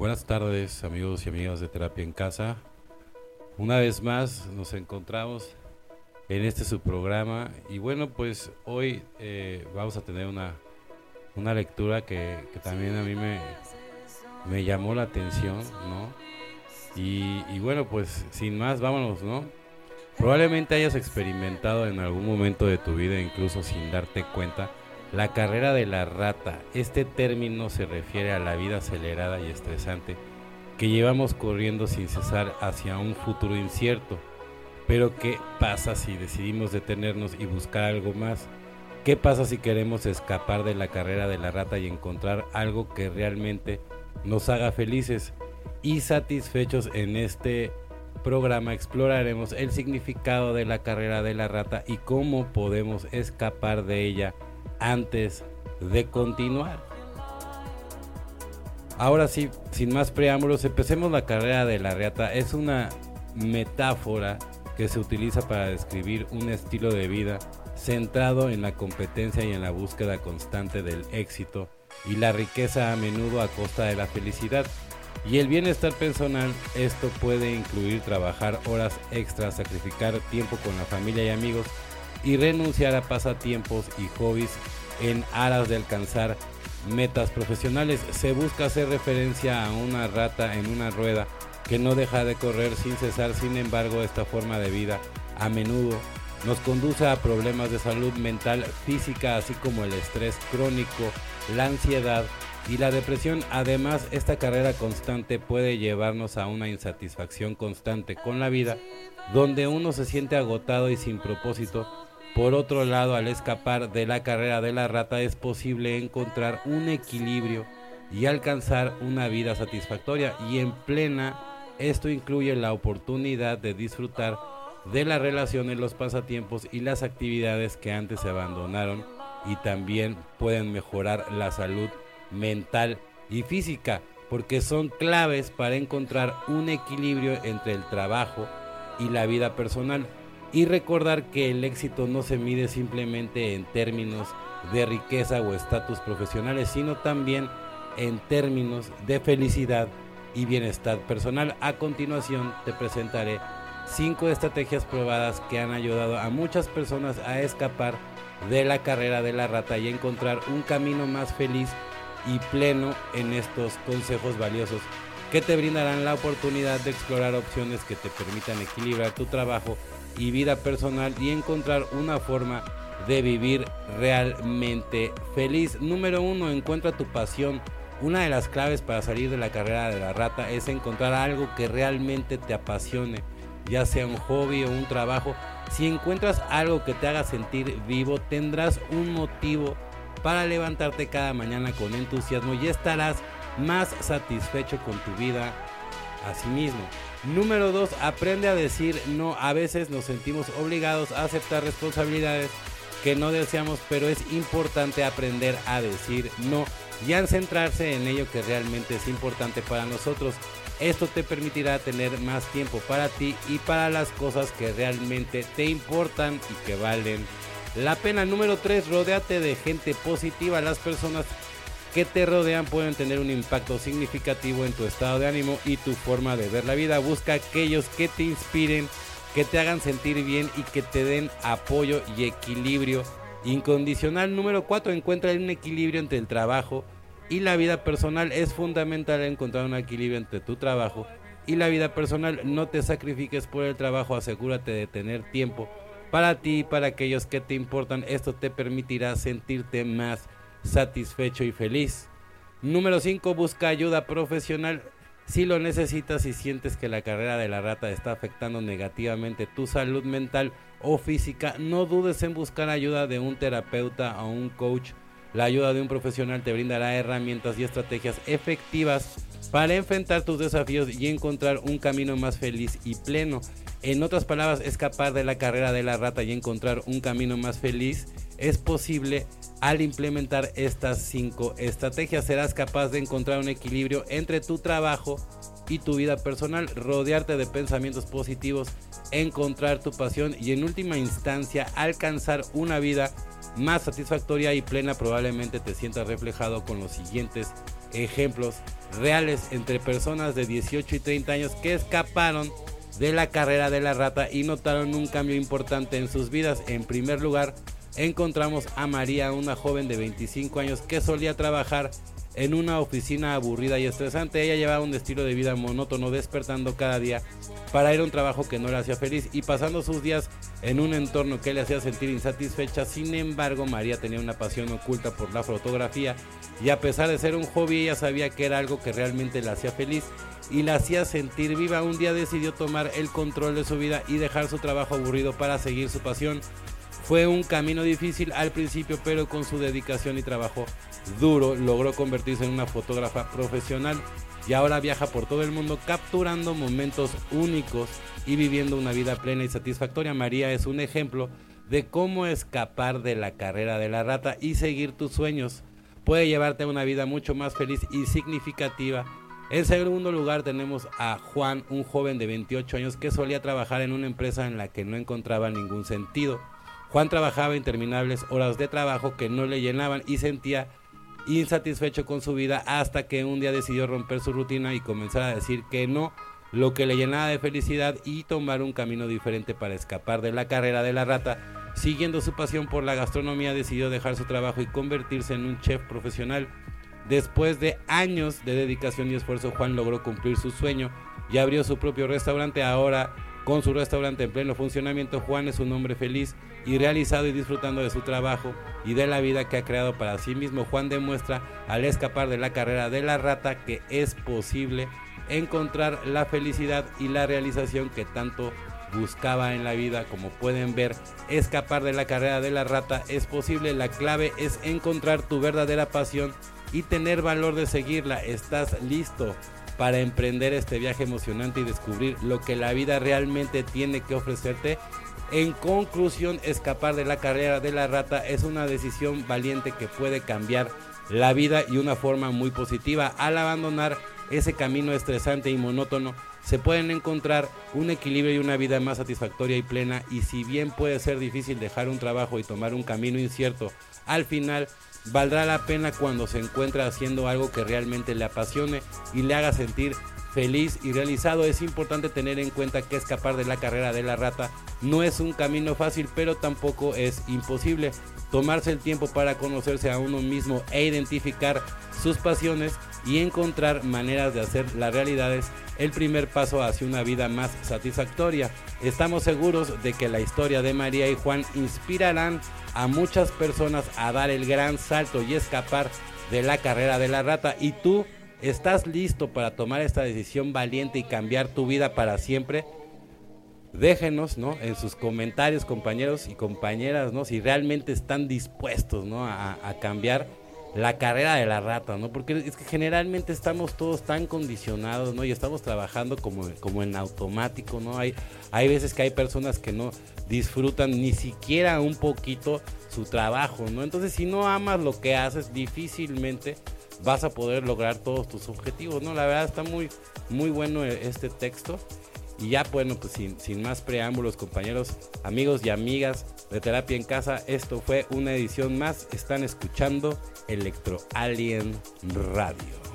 Buenas tardes amigos y amigas de Terapia en Casa. Una vez más nos encontramos en este subprograma y bueno pues hoy eh, vamos a tener una, una lectura que, también a mí me, me llamó la atención, ¿no? Y, bueno pues sin más vámonos, ¿no? Probablemente hayas experimentado en algún momento de tu vida, incluso sin darte cuenta, la carrera de la rata. Este término se refiere a la vida acelerada y estresante que llevamos corriendo sin cesar hacia un futuro incierto. Pero ¿qué pasa si decidimos detenernos y buscar algo más? ¿Qué pasa si queremos escapar de la carrera de la rata y encontrar algo que realmente nos haga felices y satisfechos en este programa exploraremos el significado de la carrera de la rata y cómo podemos escapar de ella antes de continuar. Ahora sí, sin más preámbulos, empecemos la carrera de la reata. Es una metáfora que se utiliza para describir un estilo de vida centrado en la competencia y en la búsqueda constante del éxito y la riqueza a menudo a costa de la felicidad. Y el bienestar personal, esto puede incluir trabajar horas extras, sacrificar tiempo con la familia y amigos y renunciar a pasatiempos y hobbies en aras de alcanzar metas profesionales. Se busca hacer referencia a una rata en una rueda que no deja de correr sin cesar. Sin embargo, esta forma de vida a menudo nos conduce a problemas de salud mental, física, así como el estrés crónico, la ansiedad y la depresión. Además, esta carrera constante puede llevarnos a una insatisfacción constante con la vida, donde uno se siente agotado y sin propósito por otro lado, al escapar de la carrera de la rata es posible encontrar un equilibrio y alcanzar una vida satisfactoria y en plena. Esto incluye la oportunidad de disfrutar de las relaciones, los pasatiempos y las actividades que antes se abandonaron y también pueden mejorar la salud mental y física porque son claves para encontrar un equilibrio entre el trabajo y la vida personal y recordar que el éxito no se mide simplemente en términos de riqueza o estatus profesionales, sino también en términos de felicidad y bienestar personal. A continuación te presentaré cinco estrategias probadas que han ayudado a muchas personas a escapar de la carrera de la rata y encontrar un camino más feliz y pleno en estos consejos valiosos que te brindarán la oportunidad de explorar opciones que te permitan equilibrar tu trabajo y vida personal y encontrar una forma de vivir realmente feliz. Número uno, encuentra tu pasión. Una de las claves para salir de la carrera de la rata es encontrar algo que realmente te apasione, ya sea un hobby o un trabajo. Si encuentras algo que te haga sentir vivo, tendrás un motivo para levantarte cada mañana con entusiasmo y estarás más satisfecho con tu vida a sí mismo. Número 2. Aprende a decir no. A veces nos sentimos obligados a aceptar responsabilidades que no deseamos, pero es importante aprender a decir no y a centrarse en ello que realmente es importante para nosotros. Esto te permitirá tener más tiempo para ti y para las cosas que realmente te importan y que valen la pena. Número 3. Rodéate de gente positiva. Las personas que te rodean pueden tener un impacto significativo en tu estado de ánimo y tu forma de ver la vida. Busca aquellos que te inspiren, que te hagan sentir bien y que te den apoyo y equilibrio incondicional. Número 4. Encuentra un equilibrio entre el trabajo y la vida personal. Es fundamental encontrar un equilibrio entre tu trabajo y la vida personal. No te sacrifiques por el trabajo. Asegúrate de tener tiempo para ti y para aquellos que te importan. Esto te permitirá sentirte más satisfecho y feliz. Número 5. Busca ayuda profesional. Si lo necesitas y sientes que la carrera de la rata está afectando negativamente tu salud mental o física, no dudes en buscar ayuda de un terapeuta o un coach. La ayuda de un profesional te brindará herramientas y estrategias efectivas para enfrentar tus desafíos y encontrar un camino más feliz y pleno. En otras palabras, escapar de la carrera de la rata y encontrar un camino más feliz es posible al implementar estas cinco estrategias. Serás capaz de encontrar un equilibrio entre tu trabajo y tu vida personal, rodearte de pensamientos positivos, encontrar tu pasión y en última instancia alcanzar una vida más satisfactoria y plena. Probablemente te sientas reflejado con los siguientes ejemplos reales entre personas de 18 y 30 años que escaparon de la carrera de la rata y notaron un cambio importante en sus vidas. En primer lugar, encontramos a María, una joven de 25 años que solía trabajar en una oficina aburrida y estresante. Ella llevaba un estilo de vida monótono, despertando cada día para ir a un trabajo que no le hacía feliz y pasando sus días en un entorno que le hacía sentir insatisfecha. Sin embargo, María tenía una pasión oculta por la fotografía y a pesar de ser un hobby, ella sabía que era algo que realmente la hacía feliz y la hacía sentir viva. Un día decidió tomar el control de su vida y dejar su trabajo aburrido para seguir su pasión. Fue un camino difícil al principio, pero con su dedicación y trabajo duro logró convertirse en una fotógrafa profesional y ahora viaja por todo el mundo capturando momentos únicos y viviendo una vida plena y satisfactoria. María es un ejemplo de cómo escapar de la carrera de la rata y seguir tus sueños. Puede llevarte a una vida mucho más feliz y significativa. En segundo lugar tenemos a Juan, un joven de 28 años que solía trabajar en una empresa en la que no encontraba ningún sentido. Juan trabajaba interminables horas de trabajo que no le llenaban y sentía insatisfecho con su vida hasta que un día decidió romper su rutina y comenzar a decir que no, lo que le llenaba de felicidad y tomar un camino diferente para escapar de la carrera de la rata. Siguiendo su pasión por la gastronomía, decidió dejar su trabajo y convertirse en un chef profesional. Después de años de dedicación y esfuerzo, Juan logró cumplir su sueño y abrió su propio restaurante. Ahora con su restaurante en pleno funcionamiento, Juan es un hombre feliz y realizado y disfrutando de su trabajo y de la vida que ha creado para sí mismo. Juan demuestra al escapar de la carrera de la rata que es posible encontrar la felicidad y la realización que tanto buscaba en la vida. Como pueden ver, escapar de la carrera de la rata es posible. La clave es encontrar tu verdadera pasión y tener valor de seguirla. ¿Estás listo? Para emprender este viaje emocionante y descubrir lo que la vida realmente tiene que ofrecerte. En conclusión, escapar de la carrera de la rata es una decisión valiente que puede cambiar la vida y una forma muy positiva. Al abandonar ese camino estresante y monótono, se pueden encontrar un equilibrio y una vida más satisfactoria y plena. Y si bien puede ser difícil dejar un trabajo y tomar un camino incierto, al final valdrá la pena cuando se encuentra haciendo algo que realmente le apasione y le haga sentir feliz y realizado. Es importante tener en cuenta que escapar de la carrera de la rata no es un camino fácil, pero tampoco es imposible. Tomarse el tiempo para conocerse a uno mismo e identificar sus pasiones y encontrar maneras de hacer las realidades el primer paso hacia una vida más satisfactoria. Estamos seguros de que la historia de María y Juan inspirarán a muchas personas a dar el gran salto y escapar de la carrera de la rata. Y tú estás listo para tomar esta decisión valiente y cambiar tu vida para siempre. Déjenos, ¿no? En sus comentarios, compañeros y compañeras, ¿no? Si realmente están dispuestos, ¿no? A, a cambiar la carrera de la rata, ¿no? Porque es que generalmente estamos todos tan condicionados, ¿no? Y estamos trabajando como, como en automático, ¿no? Hay, hay veces que hay personas que no disfrutan ni siquiera un poquito su trabajo, ¿no? Entonces, si no amas lo que haces, difícilmente vas a poder lograr todos tus objetivos, ¿no? La verdad está muy, muy bueno este texto. Y ya, bueno, pues sin, sin más preámbulos, compañeros, amigos y amigas de Terapia en Casa, esto fue una edición más. Están escuchando Electro Alien Radio.